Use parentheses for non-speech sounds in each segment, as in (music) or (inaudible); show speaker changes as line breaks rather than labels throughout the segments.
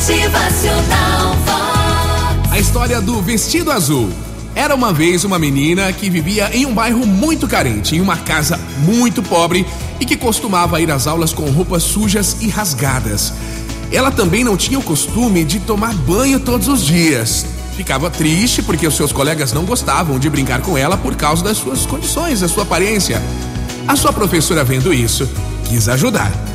Motivacional.
A história do vestido azul. Era uma vez uma menina que vivia em um bairro muito carente, em uma casa muito pobre e que costumava ir às aulas com roupas sujas e rasgadas. Ela também não tinha o costume de tomar banho todos os dias. Ficava triste porque os seus colegas não gostavam de brincar com ela por causa das suas condições, da sua aparência. A sua professora, vendo isso, quis ajudar.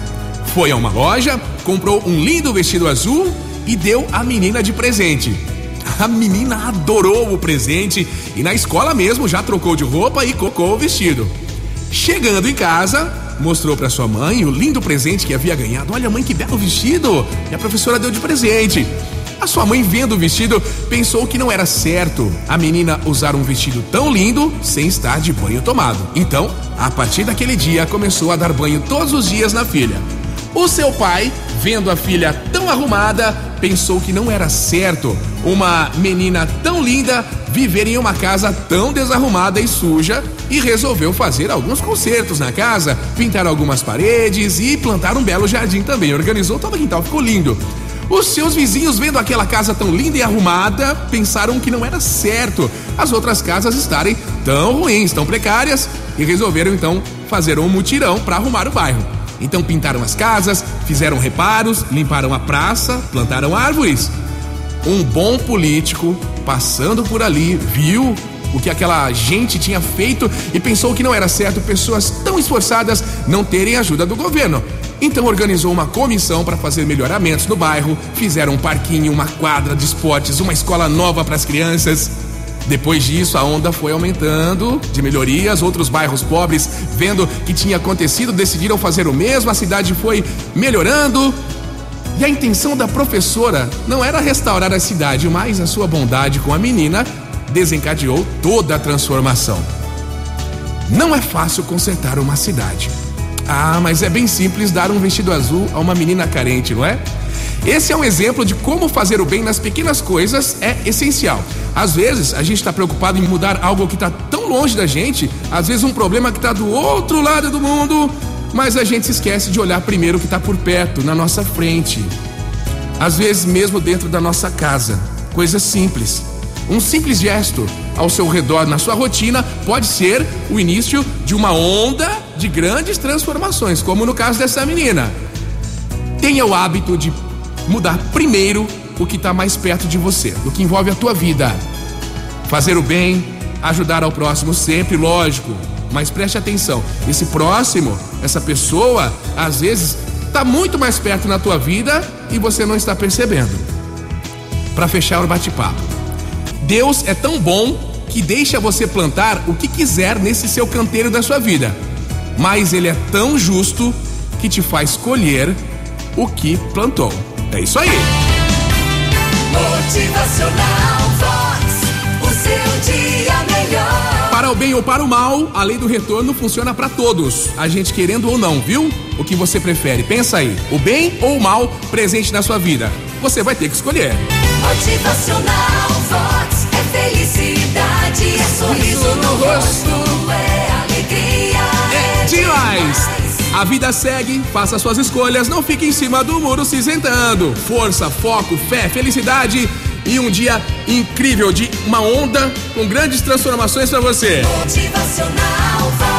Foi a uma loja, comprou um lindo vestido azul e deu à menina de presente. (laughs) A menina adorou o presente e na escola mesmo já trocou de roupa e cocou o vestido. Chegando em casa, mostrou para sua mãe o lindo presente que havia ganhado. Olha, mãe, que belo vestido! E a professora deu de presente. A sua mãe, vendo o vestido, pensou que não era certo a menina usar um vestido tão lindo sem estar de banho tomado. Então, a partir daquele dia, começou a dar banho todos os dias na filha. O seu pai, vendo a filha tão arrumada, pensou que não era certo uma menina tão linda viver em uma casa tão desarrumada e suja e resolveu fazer alguns consertos na casa, pintar algumas paredes e plantar um belo jardim também. Organizou todo o quintal, ficou lindo. Os seus vizinhos, vendo aquela casa tão linda e arrumada, pensaram que não era certo as outras casas estarem tão ruins, tão precárias e resolveram então fazer um mutirão para arrumar o bairro. Então pintaram as casas, fizeram reparos, limparam a praça, plantaram árvores. Um bom político, passando por ali, viu o que aquela gente tinha feito e pensou que não era certo pessoas tão esforçadas não terem ajuda do governo. Então organizou uma comissão para fazer melhoramentos no bairro, fizeram um parquinho, uma quadra de esportes, uma escola nova para as crianças. Depois disso, a onda foi aumentando de melhorias. Outros bairros pobres, vendo que tinha acontecido, decidiram fazer o mesmo. A cidade foi melhorando. E a intenção da professora não era restaurar a cidade, mas a sua bondade com a menina desencadeou toda a transformação. Não é fácil consertar uma cidade. Ah, mas é bem simples dar um vestido azul a uma menina carente, não é? Esse é um exemplo de como fazer o bem nas pequenas coisas é essencial. Às vezes a gente está preocupado em mudar algo que está tão longe da gente, às vezes um problema que está do outro lado do mundo, mas a gente se esquece de olhar primeiro o que está por perto, na nossa frente. Às vezes mesmo dentro da nossa casa. Coisas simples. Um simples gesto ao seu redor na sua rotina pode ser o início de uma onda de grandes transformações, como no caso dessa menina. Tenha o hábito de mudar primeiro o que está mais perto de você, o que envolve a tua vida. Fazer o bem, ajudar ao próximo sempre, lógico. Mas preste atenção, esse próximo, essa pessoa, às vezes está muito mais perto na tua vida e você não está percebendo. Para fechar o bate-papo, Deus é tão bom que deixa você plantar o que quiser nesse seu canteiro da sua vida, mas Ele é tão justo que te faz colher o que plantou. É isso aí.
Motivacional Vox. O seu dia melhor.
Para o bem ou para o mal, a lei do retorno funciona para todos, a gente querendo ou não, viu? O que você prefere? Pensa aí, o bem ou o mal presente na sua vida? Você vai ter que escolher.
Motivacional Vox. É felicidade, é sorriso no rosto, é alegria.
É demais! A vida segue, faça suas escolhas, não fique em cima do muro se isentando. Força, foco, fé, felicidade e um dia incrível de uma onda com grandes transformações para você.
Motivacional.